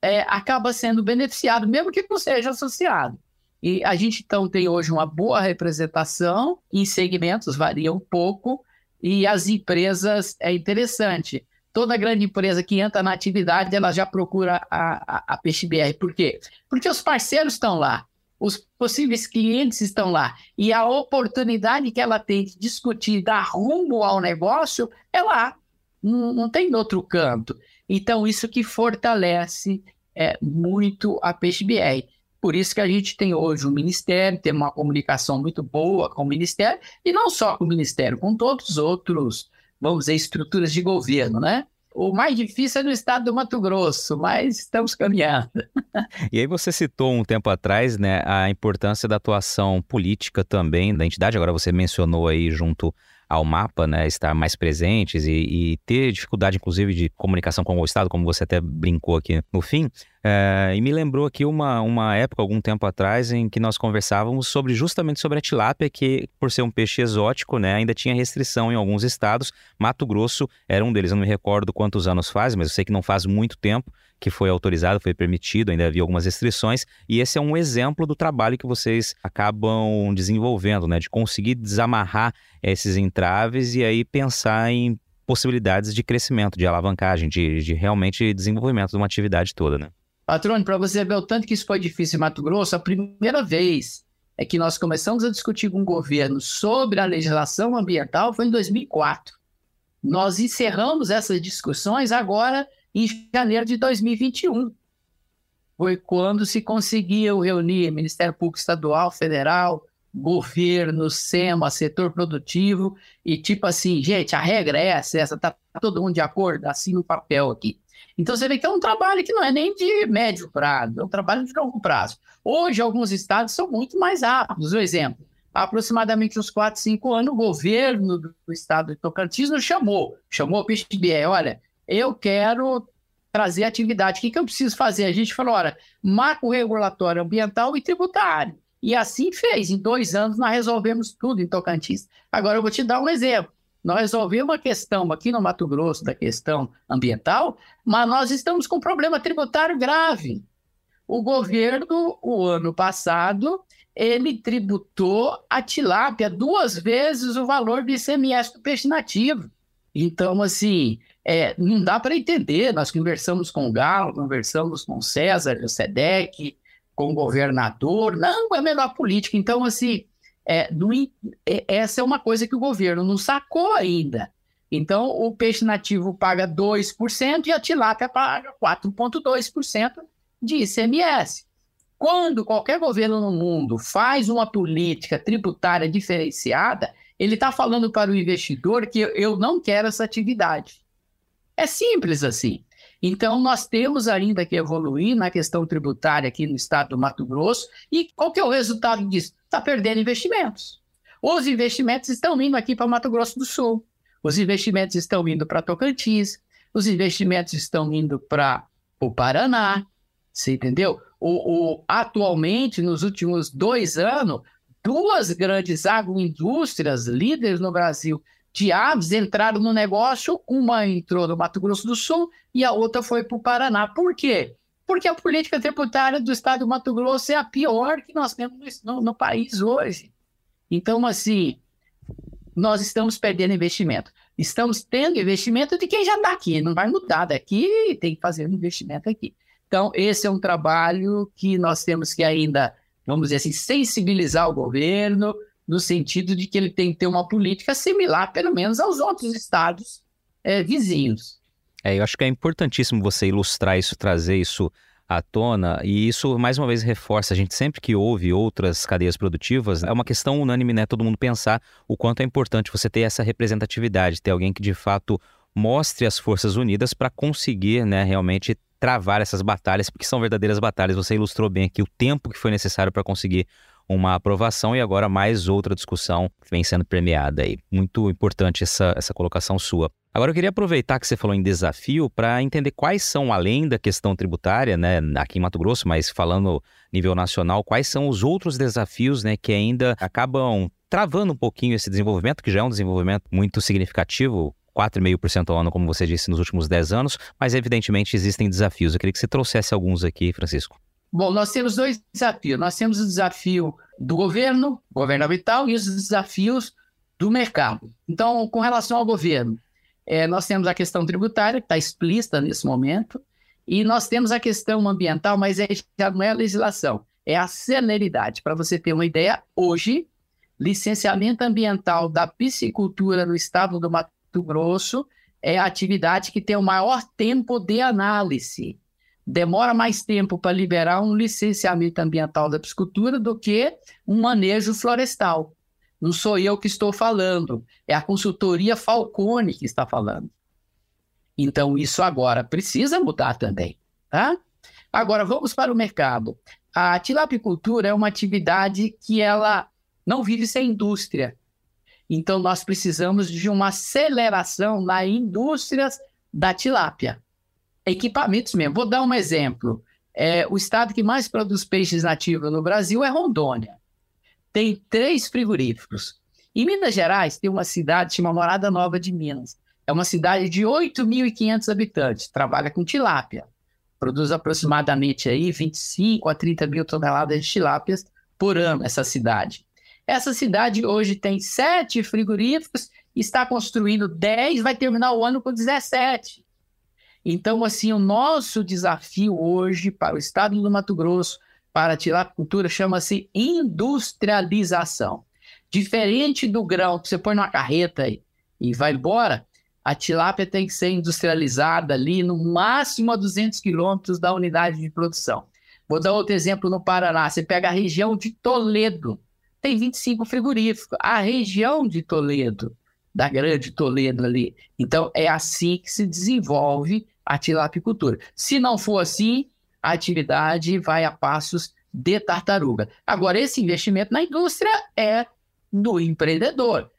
é, acaba sendo beneficiado, mesmo que não seja associado. E a gente, então, tem hoje uma boa representação em segmentos, varia um pouco, e as empresas, é interessante, toda grande empresa que entra na atividade, ela já procura a, a, a PXBR. Por quê? Porque os parceiros estão lá, os possíveis clientes estão lá, e a oportunidade que ela tem de discutir, dar rumo ao negócio, é lá, não, não tem outro canto. Então, isso que fortalece é, muito a PXBR. Por isso que a gente tem hoje o Ministério, tem uma comunicação muito boa com o Ministério, e não só com o Ministério, com todos os outros, vamos dizer, estruturas de governo, né? O mais difícil é no estado do Mato Grosso, mas estamos caminhando. E aí você citou um tempo atrás, né, a importância da atuação política também da entidade. Agora você mencionou aí junto ao mapa, né, estar mais presentes e, e, ter dificuldade, inclusive, de comunicação com o Estado, como você até brincou aqui no fim. É, e me lembrou aqui uma, uma época, algum tempo atrás, em que nós conversávamos sobre justamente sobre a tilápia, que por ser um peixe exótico, né, ainda tinha restrição em alguns estados. Mato Grosso era um deles, eu não me recordo quantos anos faz, mas eu sei que não faz muito tempo que foi autorizado, foi permitido, ainda havia algumas restrições, e esse é um exemplo do trabalho que vocês acabam desenvolvendo, né, de conseguir desamarrar esses entraves e aí pensar em possibilidades de crescimento, de alavancagem, de, de realmente desenvolvimento de uma atividade toda, né? Patrônio, para você ver o tanto que isso foi difícil em Mato Grosso, a primeira vez é que nós começamos a discutir com o governo sobre a legislação ambiental foi em 2004. Nós encerramos essas discussões agora em janeiro de 2021. Foi quando se conseguiu reunir Ministério Público Estadual, Federal, governo, SEMA, setor produtivo, e tipo assim, gente, a regra é essa, essa, tá todo mundo de acordo, assim no papel aqui. Então você vê que é um trabalho que não é nem de médio prazo, é um trabalho de longo prazo. Hoje, alguns estados são muito mais rápidos. Um exemplo, há aproximadamente uns 4, 5 anos, o governo do estado de Tocantins nos chamou, chamou o PXBE, olha, eu quero trazer atividade, o que, que eu preciso fazer? A gente falou, olha, marco regulatório ambiental e tributário. E assim fez. Em dois anos nós resolvemos tudo em Tocantins. Agora eu vou te dar um exemplo. nós resolvemos a questão aqui no Mato Grosso da questão ambiental, mas nós estamos com um problema tributário grave. O governo, o ano passado, ele tributou a tilápia duas vezes o valor do ICMS do peixe nativo. Então, assim, é, não dá para entender. Nós conversamos com o Galo, conversamos com o César, o SEDEC, com o governador. Não, é a melhor política. Então, assim, é, é, essa é uma coisa que o governo não sacou ainda. Então, o peixe nativo paga 2% e a tilápia paga 4,2% de ICMS. Quando qualquer governo no mundo faz uma política tributária diferenciada, ele está falando para o investidor que eu não quero essa atividade. É simples assim. Então, nós temos ainda que evoluir na questão tributária aqui no estado do Mato Grosso. E qual que é o resultado disso? Está perdendo investimentos. Os investimentos estão indo aqui para Mato Grosso do Sul. Os investimentos estão indo para Tocantins. Os investimentos estão indo para o Paraná. Você entendeu? O, o, atualmente, nos últimos dois anos, duas grandes agroindústrias líderes no Brasil de aves entraram no negócio, uma entrou no Mato Grosso do Sul e a outra foi para o Paraná. Por quê? Porque a política tributária do estado do Mato Grosso é a pior que nós temos no, no país hoje. Então, assim, nós estamos perdendo investimento. Estamos tendo investimento de quem já está aqui, não vai mudar daqui, tem que fazer um investimento aqui. Então, esse é um trabalho que nós temos que ainda, vamos dizer assim, sensibilizar o governo, no sentido de que ele tem que ter uma política similar, pelo menos, aos outros estados é, vizinhos. É, eu acho que é importantíssimo você ilustrar isso, trazer isso à tona, e isso mais uma vez reforça, a gente sempre que ouve outras cadeias produtivas, é uma questão unânime, né, todo mundo pensar o quanto é importante você ter essa representatividade, ter alguém que de fato mostre as forças unidas para conseguir, né, realmente travar essas batalhas, porque são verdadeiras batalhas. Você ilustrou bem aqui o tempo que foi necessário para conseguir uma aprovação e agora mais outra discussão que vem sendo premiada aí. Muito importante essa, essa colocação sua. Agora eu queria aproveitar que você falou em desafio para entender quais são, além da questão tributária, né, aqui em Mato Grosso, mas falando nível nacional, quais são os outros desafios né, que ainda acabam travando um pouquinho esse desenvolvimento, que já é um desenvolvimento muito significativo, 4,5% ao ano, como você disse, nos últimos 10 anos, mas evidentemente existem desafios. Eu queria que você trouxesse alguns aqui, Francisco. Bom, nós temos dois desafios. Nós temos o desafio do governo, governamental, e os desafios do mercado. Então, com relação ao governo, é, nós temos a questão tributária, que está explícita nesse momento, e nós temos a questão ambiental, mas é, já não é a legislação, é a celeridade. Para você ter uma ideia, hoje, licenciamento ambiental da piscicultura no estado do Mato Grosso é a atividade que tem o maior tempo de análise demora mais tempo para liberar um licenciamento ambiental da piscicultura do que um manejo florestal. Não sou eu que estou falando, é a consultoria Falcone que está falando. Então, isso agora precisa mudar também. Tá? Agora, vamos para o mercado. A tilapicultura é uma atividade que ela não vive sem indústria. Então, nós precisamos de uma aceleração na indústrias da tilápia equipamentos mesmo. Vou dar um exemplo. É, o estado que mais produz peixes nativos no Brasil é Rondônia. Tem três frigoríficos. Em Minas Gerais, tem uma cidade chamada Morada Nova de Minas. É uma cidade de 8.500 habitantes. Trabalha com tilápia. Produz aproximadamente aí 25 a 30 mil toneladas de tilápias por ano, essa cidade. Essa cidade hoje tem sete frigoríficos, está construindo 10, vai terminar o ano com 17. Então, assim, o nosso desafio hoje para o estado do Mato Grosso, para a tilapicultura, chama-se industrialização. Diferente do grão que você põe numa carreta e, e vai embora, a tilápia tem que ser industrializada ali no máximo a 200 quilômetros da unidade de produção. Vou dar outro exemplo no Paraná. Você pega a região de Toledo, tem 25 frigoríficos. A região de Toledo, da grande Toledo ali. Então, é assim que se desenvolve a tilapicultura. Se não for assim, a atividade vai a passos de tartaruga. Agora, esse investimento na indústria é do empreendedor.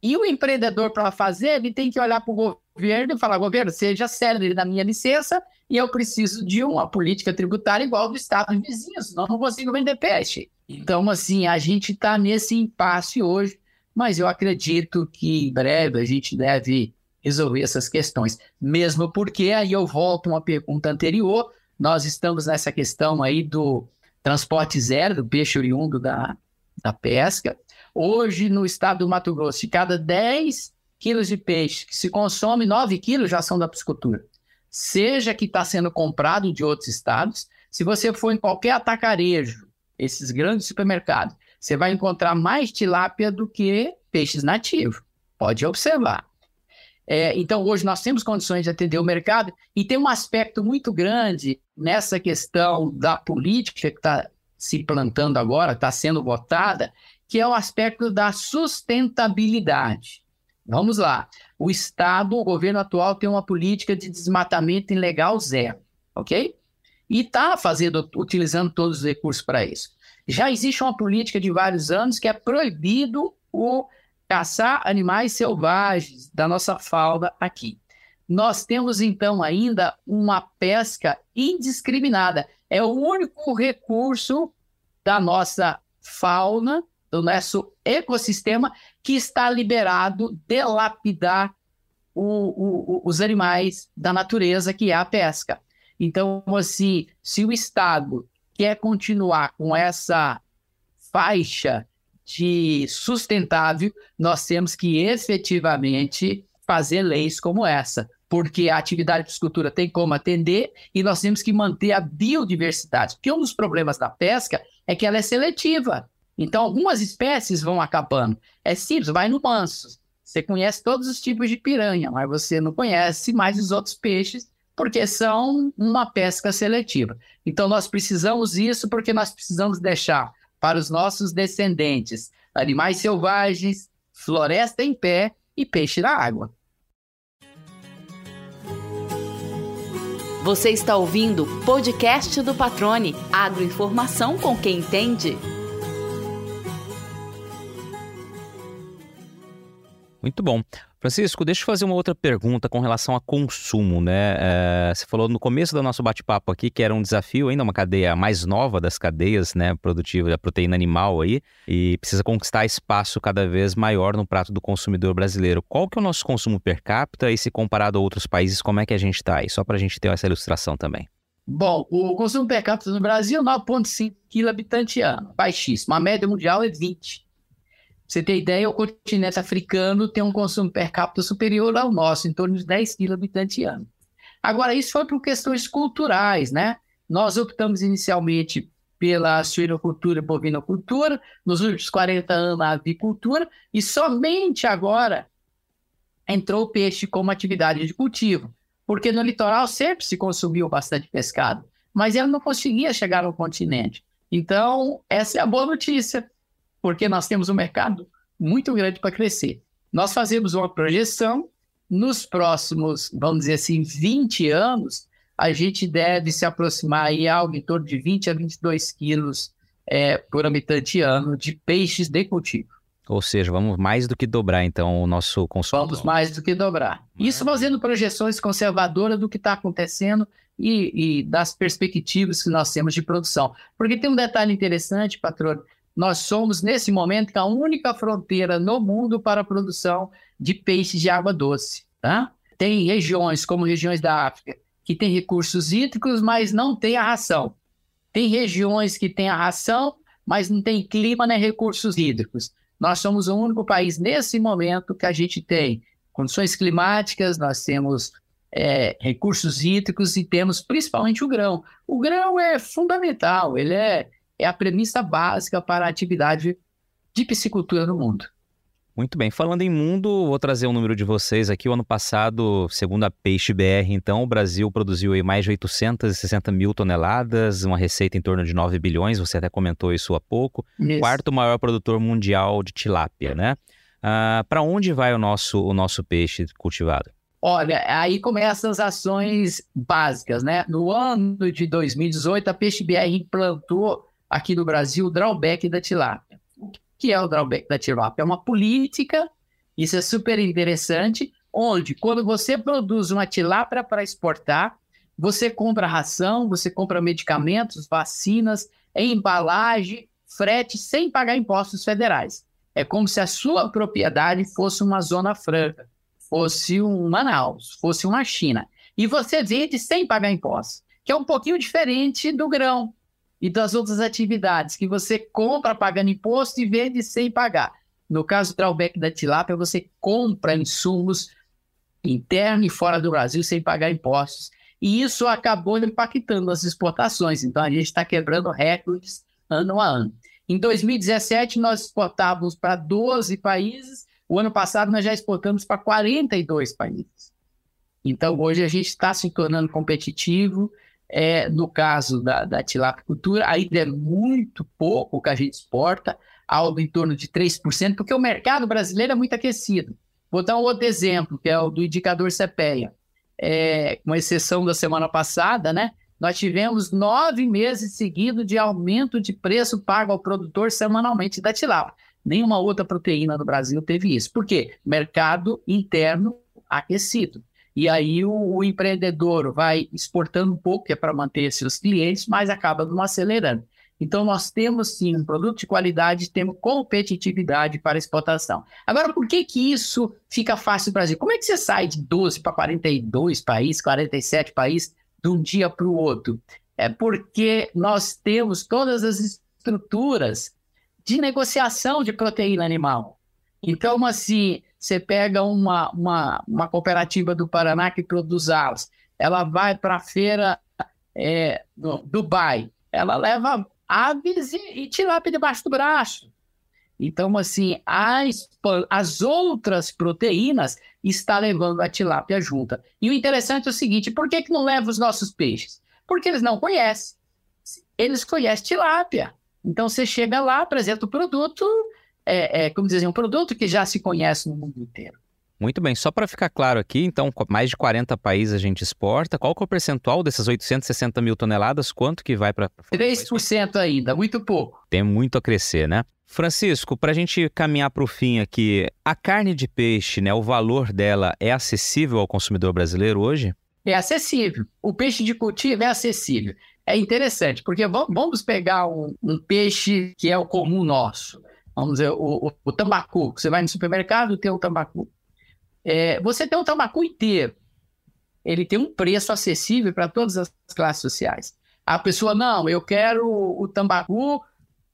E o empreendedor, para fazer, ele tem que olhar para o governo e falar: governo, seja sério na minha licença e eu preciso de uma política tributária igual do Estado vizinho, senão não consigo vender peixe. Então, assim, a gente está nesse impasse hoje mas eu acredito que em breve a gente deve resolver essas questões. Mesmo porque, aí eu volto a uma pergunta anterior, nós estamos nessa questão aí do transporte zero do peixe oriundo da, da pesca. Hoje, no estado do Mato Grosso, de cada 10 quilos de peixe que se consome, 9 quilos já são da piscicultura. Seja que está sendo comprado de outros estados, se você for em qualquer atacarejo, esses grandes supermercados, você vai encontrar mais tilápia do que peixes nativos. Pode observar. É, então, hoje nós temos condições de atender o mercado e tem um aspecto muito grande nessa questão da política que está se plantando agora, está sendo votada, que é o aspecto da sustentabilidade. Vamos lá. O Estado, o governo atual, tem uma política de desmatamento ilegal zero, ok? E está fazendo, utilizando todos os recursos para isso. Já existe uma política de vários anos que é proibido o caçar animais selvagens da nossa fauna aqui. Nós temos então ainda uma pesca indiscriminada. É o único recurso da nossa fauna, do nosso ecossistema, que está liberado de lapidar o, o, os animais da natureza, que é a pesca. Então, assim, se o Estado quer continuar com essa faixa de sustentável, nós temos que efetivamente fazer leis como essa, porque a atividade de piscicultura tem como atender e nós temos que manter a biodiversidade. Porque um dos problemas da pesca é que ela é seletiva. Então, algumas espécies vão acabando. É simples, vai no manso. Você conhece todos os tipos de piranha, mas você não conhece mais os outros peixes, porque são uma pesca seletiva. Então, nós precisamos isso porque nós precisamos deixar para os nossos descendentes animais selvagens, floresta em pé e peixe na água. Você está ouvindo o podcast do Patrone, agroinformação com quem entende. Muito bom. Francisco, deixa eu fazer uma outra pergunta com relação a consumo, né? É, você falou no começo do nosso bate-papo aqui que era um desafio ainda, uma cadeia mais nova das cadeias, né, produtiva da proteína animal aí, e precisa conquistar espaço cada vez maior no prato do consumidor brasileiro. Qual que é o nosso consumo per capita e se comparado a outros países, como é que a gente está aí? Só para a gente ter essa ilustração também. Bom, o consumo per capita no Brasil é 9,5 kg habitante ano, baixíssimo. A média mundial é 20 você ter ideia, o continente africano tem um consumo per capita superior ao nosso, em torno de 10 quilos habitante ano. Agora, isso foi por questões culturais, né? Nós optamos inicialmente pela suinocultura e bovinocultura, nos últimos 40 anos a avicultura, e somente agora entrou o peixe como atividade de cultivo, porque no litoral sempre se consumiu bastante pescado, mas ele não conseguia chegar ao continente. Então, essa é a boa notícia porque nós temos um mercado muito grande para crescer. Nós fazemos uma projeção, nos próximos, vamos dizer assim, 20 anos, a gente deve se aproximar aí algo em torno de 20 a 22 quilos é, por habitante ano de peixes de cultivo. Ou seja, vamos mais do que dobrar, então, o nosso consumo. Vamos mais do que dobrar. Isso fazendo projeções conservadoras do que está acontecendo e, e, das perspectivas que nós temos de produção. Porque tem um detalhe interessante, patrão, nós somos, nesse momento, a única fronteira no mundo para a produção de peixes de água doce. Tá? Tem regiões, como regiões da África, que têm recursos hídricos, mas não tem a ração. Tem regiões que têm a ração, mas não tem clima nem recursos hídricos. Nós somos o único país, nesse momento, que a gente tem condições climáticas, nós temos é, recursos hídricos e temos principalmente o grão. O grão é fundamental, ele é é a premissa básica para a atividade de piscicultura no mundo. Muito bem. Falando em mundo, vou trazer um número de vocês aqui. O ano passado, segundo a Peixe BR, então, o Brasil produziu mais de 860 mil toneladas, uma receita em torno de 9 bilhões, você até comentou isso há pouco. Isso. Quarto maior produtor mundial de tilápia, né? Ah, Para onde vai o nosso, o nosso peixe cultivado? Olha, aí começam as ações básicas, né? No ano de 2018, a Peixe BR implantou aqui no Brasil o drawback da tilápia. O que é o drawback da tilápia? É uma política, isso é super interessante, onde quando você produz uma tilápia para exportar, você compra ração, você compra medicamentos, vacinas, embalagem, frete, sem pagar impostos federais. É como se a sua propriedade fosse uma zona franca, fosse um Manaus, fosse uma China. E você vende sem pagar impostos, que é um pouquinho diferente do grão e das outras atividades, que você compra pagando imposto e vende sem pagar. No caso do drawback da tilápia, você compra insumos interno e fora do Brasil sem pagar impostos. E isso acabou impactando as exportações. Então, a gente está quebrando recordes ano a ano. Em 2017, nós exportávamos para 12 países. O ano passado, nós já exportamos para 42 países. Então, hoje a gente está se tornando competitivo. É, no caso da, da tilapicultura, ainda é muito pouco que a gente exporta, algo em torno de 3%, porque o mercado brasileiro é muito aquecido. Vou dar um outro exemplo, que é o do indicador CPEA. É, com exceção da semana passada, né? Nós tivemos nove meses seguidos de aumento de preço pago ao produtor semanalmente da tilápia. Nenhuma outra proteína no Brasil teve isso. Por quê? Mercado interno aquecido. E aí o, o empreendedor vai exportando um pouco, que é para manter seus clientes, mas acaba não acelerando. Então, nós temos sim um produto de qualidade, temos competitividade para exportação. Agora, por que, que isso fica fácil no Brasil? Como é que você sai de 12 para 42 países, 47 países, de um dia para o outro? É porque nós temos todas as estruturas de negociação de proteína animal. Então, assim, você pega uma, uma, uma cooperativa do Paraná que produz aves, ela vai para a feira é, Dubai, ela leva aves e, e tilápia debaixo do braço. Então, assim, as, as outras proteínas está levando a tilápia junta. E o interessante é o seguinte, por que, que não leva os nossos peixes? Porque eles não conhecem. Eles conhecem tilápia. Então, você chega lá, apresenta o produto, é, é, como dizer, um produto que já se conhece no mundo inteiro. Muito bem, só para ficar claro aqui, então, mais de 40 países a gente exporta. Qual que é o percentual dessas 860 mil toneladas? Quanto que vai para... 3% ainda, muito pouco. Tem muito a crescer, né? Francisco, para a gente caminhar para o fim aqui, a carne de peixe, né, o valor dela é acessível ao consumidor brasileiro hoje? É acessível. O peixe de cultivo é acessível. É interessante, porque vamos pegar um, um peixe que é o comum nosso. Vamos dizer, o, o, o tambacu. Você vai no supermercado, tem o tambacu. É, você tem um tambacu inteiro. Ele tem um preço acessível para todas as classes sociais. A pessoa, não, eu quero o tambacu,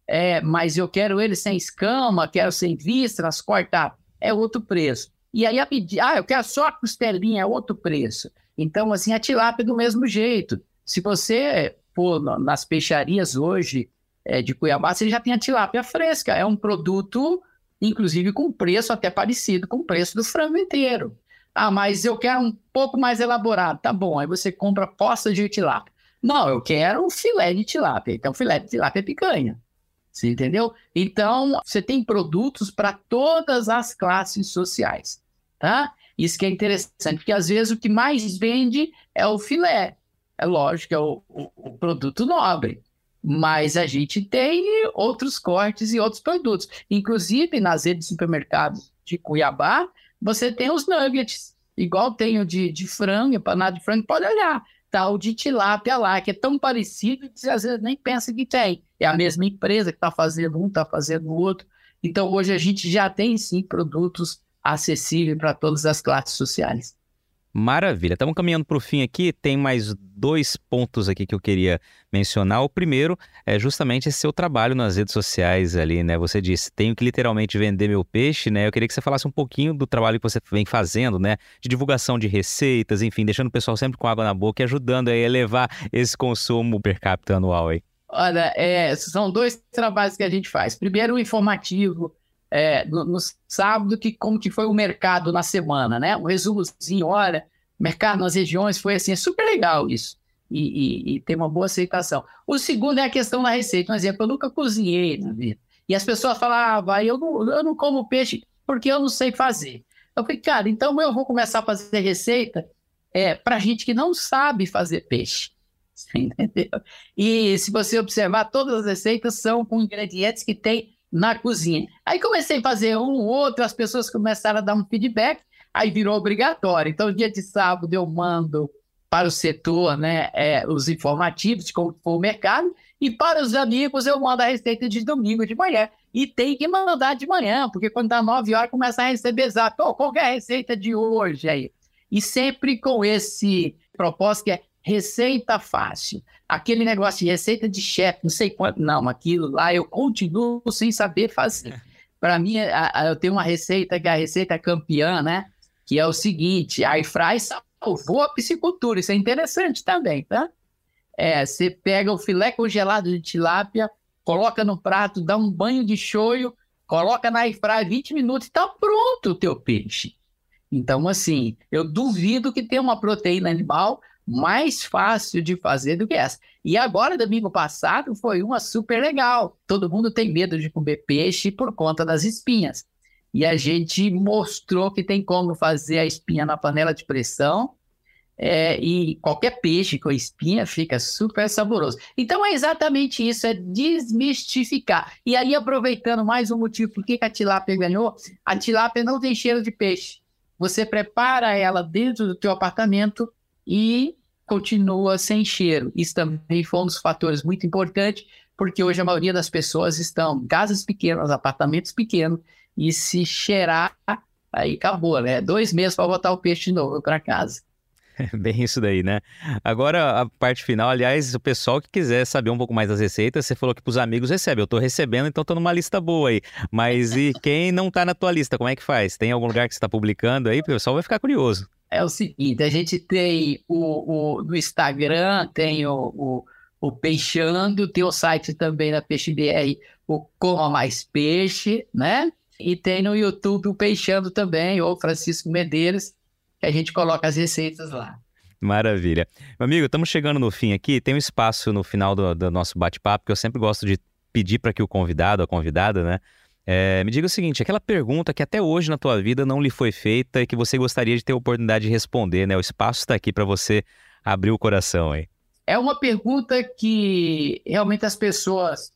é, mas eu quero ele sem escama, quero sem vísceras, cortado. É outro preço. E aí, a pedir, ah, eu quero só a costelinha, é outro preço. Então, assim, a tilápia é do mesmo jeito. Se você for nas peixarias hoje é, de Cuiabá, você já tem a tilápia fresca. É um produto inclusive com preço até parecido com o preço do frango inteiro. Ah, mas eu quero um pouco mais elaborado. Tá bom, aí você compra poça de tilápia. Não, eu quero um filé de tilápia. Então, filé de tilápia é picanha. Você entendeu? Então, você tem produtos para todas as classes sociais, tá? Isso que é interessante, porque às vezes o que mais vende é o filé. É lógico, é o, o, o produto nobre mas a gente tem outros cortes e outros produtos. Inclusive, nas redes de supermercados de Cuiabá, você tem os nuggets, igual tem o de, de frango, empanado de frango, pode olhar. Tá o de tilápia lá, que é tão parecido que às vezes nem pensa que tem. É a mesma empresa que está fazendo um, está fazendo o outro. Então, hoje a gente já tem, sim, produtos acessíveis para todas as classes sociais. Maravilha. Estamos caminhando para o fim aqui. Tem mais dois pontos aqui que eu queria mencionar. O primeiro é justamente esse seu trabalho nas redes sociais ali, né? Você disse, tenho que literalmente vender meu peixe, né? Eu queria que você falasse um pouquinho do trabalho que você vem fazendo, né? De divulgação de receitas, enfim, deixando o pessoal sempre com água na boca e ajudando a elevar esse consumo per capita anual aí. Olha, é, são dois trabalhos que a gente faz. Primeiro, o informativo, é, no, no, sábado que como que foi o mercado na semana, né? Um resumozinho, olha, mercado nas regiões foi assim, é super legal isso. E, e, e, tem uma boa aceitação. O segundo é a questão da receita. Um exemplo, eu nunca cozinhei na vida. E as pessoas falavam, ah, eu não, eu não como peixe porque eu não sei fazer. Eu falei, cara, então eu vou começar a fazer receita é, para gente que não sabe fazer peixe. Entendeu? E se você observar, todas as receitas são com ingredientes que tem na cozinha. Aí comecei a fazer um, outro, as pessoas começaram a dar um feedback, aí virou obrigatório. Então, dia de sábado eu mando para o setor né, é, os informativos de como foi o mercado, e para os amigos eu mando a receita de domingo de manhã. E tem que mandar de manhã, porque quando dá 9 horas começa a receber zap. Oh, qual é a receita de hoje aí? E sempre com esse propósito que é receita fácil. Aquele negócio de receita de chefe, não sei quanto, não, aquilo lá eu continuo sem saber fazer. Para mim, eu tenho uma receita que é a receita campeã, né? Que é o seguinte: a airfry salvou a piscicultura. Isso é interessante também, tá? É, você pega o filé congelado de tilápia, coloca no prato, dá um banho de shoyu, coloca na airfry 20 minutos e tá pronto o teu peixe. Então, assim, eu duvido que tenha uma proteína animal mais fácil de fazer do que essa. E agora, domingo passado, foi uma super legal. Todo mundo tem medo de comer peixe por conta das espinhas. E a gente mostrou que tem como fazer a espinha na panela de pressão. É, e qualquer peixe com espinha fica super saboroso. Então é exatamente isso, é desmistificar. E aí, aproveitando mais um motivo por que a tilápia ganhou, a tilápia não tem cheiro de peixe. Você prepara ela dentro do teu apartamento e continua sem cheiro. Isso também foi um dos fatores muito importantes, porque hoje a maioria das pessoas estão em casas pequenas, apartamentos pequenos, e se cheirar, aí acabou, né? Dois meses para botar o peixe de novo para casa. Bem isso daí, né? Agora, a parte final, aliás, o pessoal que quiser saber um pouco mais das receitas, você falou que para os amigos recebe. Eu estou recebendo, então estou numa lista boa aí. Mas e quem não está na tua lista, como é que faz? Tem algum lugar que você está publicando aí? O pessoal vai ficar curioso é o seguinte: a gente tem o, o no Instagram, tem o, o, o Peixando, tem o site também da Peixe BR, o Coma Mais Peixe, né? E tem no YouTube o Peixando também, ou Francisco Medeiros, que a gente coloca as receitas lá. Maravilha. Meu amigo, estamos chegando no fim aqui. Tem um espaço no final do, do nosso bate-papo que eu sempre gosto de pedir para que o convidado, a convidada, né, é, me diga o seguinte, aquela pergunta que até hoje na tua vida não lhe foi feita e que você gostaria de ter a oportunidade de responder, né? O espaço está aqui para você abrir o coração aí. É uma pergunta que realmente as pessoas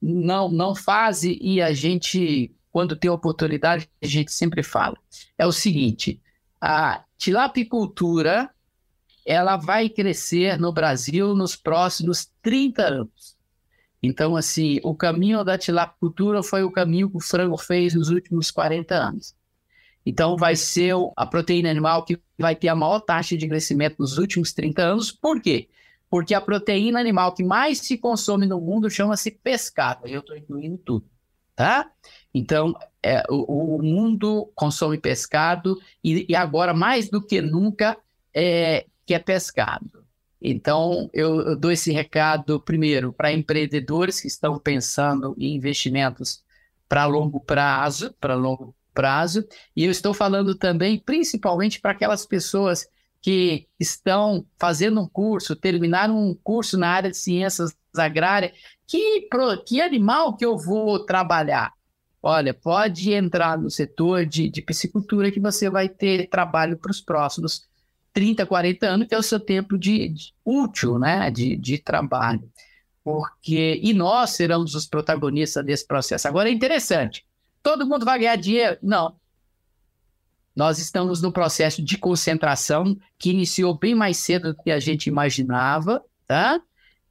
não, não fazem e a gente, quando tem oportunidade, a gente sempre fala. É o seguinte, a tilapicultura ela vai crescer no Brasil nos próximos 30 anos. Então, assim, o caminho da tilapicultura foi o caminho que o frango fez nos últimos 40 anos. Então, vai ser a proteína animal que vai ter a maior taxa de crescimento nos últimos 30 anos. Por quê? Porque a proteína animal que mais se consome no mundo chama-se pescado. Eu estou incluindo tudo, tá? Então, é, o, o, mundo consome pescado e, e, agora, mais do que nunca, é, que é pescado. Então, eu, eu dou esse recado, primeiro, para empreendedores que estão pensando em investimentos para longo prazo, para longo prazo, e eu estou falando também, principalmente, para aquelas pessoas que estão fazendo um curso, terminaram um curso na área de ciências agrárias, que, que animal que eu vou trabalhar? Olha, pode entrar no setor de, de piscicultura que você vai ter trabalho para os próximos 30, 40 anos, que é o seu tempo de, de útil, né, de, de trabalho. Porque, e nós seremos os protagonistas desse processo. Agora é interessante, todo mundo vai ganhar dinheiro? Não. Nós estamos no processo de concentração que iniciou bem mais cedo do que a gente imaginava, tá?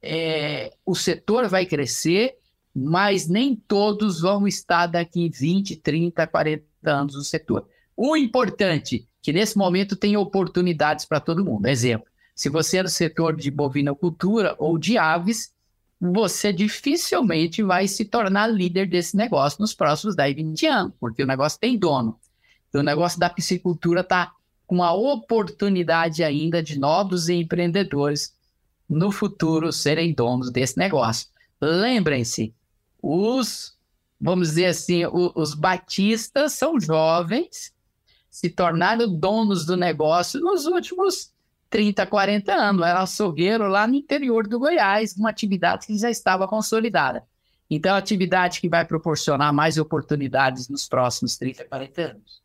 É, o setor vai crescer, mas nem todos vão estar daqui 20, 30, 40 anos no setor. O importante que nesse momento tem oportunidades para todo mundo. Exemplo, se você é do setor de bovinocultura ou de aves, você dificilmente vai se tornar líder desse negócio nos próximos 10, 20 anos, porque o negócio tem dono. Então, o negócio da piscicultura está com a oportunidade ainda de novos empreendedores no futuro serem donos desse negócio. Lembrem-se, os, vamos dizer assim, os, os batistas são jovens se tornaram donos do negócio nos últimos 30, 40 anos. Era açougueiro lá no interior do Goiás, uma atividade que já estava consolidada. Então, é atividade que vai proporcionar mais oportunidades nos próximos 30, 40 anos.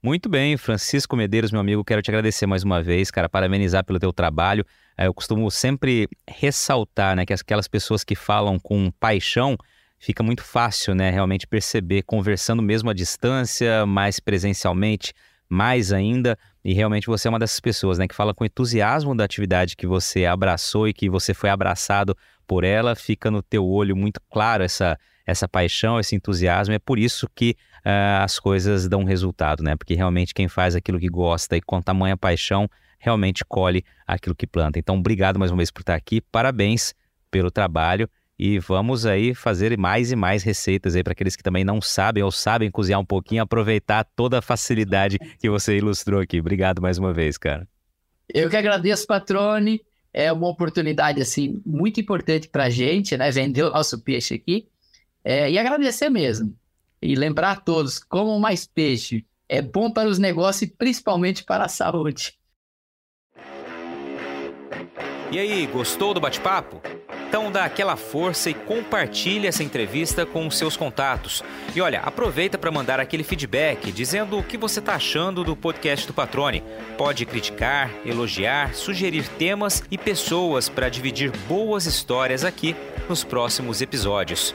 Muito bem, Francisco Medeiros, meu amigo, quero te agradecer mais uma vez, cara, parabenizar pelo teu trabalho. É, eu costumo sempre ressaltar, né, que aquelas pessoas que falam com paixão, fica muito fácil, né, realmente perceber, conversando mesmo à distância, mais presencialmente, mais ainda. E realmente você é uma dessas pessoas, né, que fala com entusiasmo da atividade que você abraçou e que você foi abraçado por ela. Fica no teu olho muito claro essa essa paixão, esse entusiasmo. É por isso que uh, as coisas dão resultado, né? Porque realmente quem faz aquilo que gosta e com tamanha paixão realmente colhe aquilo que planta. Então, obrigado mais uma vez por estar aqui. Parabéns pelo trabalho e vamos aí fazer mais e mais receitas aí para aqueles que também não sabem ou sabem cozinhar um pouquinho, aproveitar toda a facilidade que você ilustrou aqui. Obrigado mais uma vez, cara. Eu que agradeço, Patrone. É uma oportunidade assim muito importante para a gente, né? Vender o nosso peixe aqui é, e agradecer mesmo. E lembrar a todos como mais peixe é bom para os negócios e principalmente para a saúde. E aí, gostou do bate-papo? Então dá aquela força e compartilha essa entrevista com os seus contatos. E olha, aproveita para mandar aquele feedback dizendo o que você está achando do podcast do Patrone. Pode criticar, elogiar, sugerir temas e pessoas para dividir boas histórias aqui nos próximos episódios.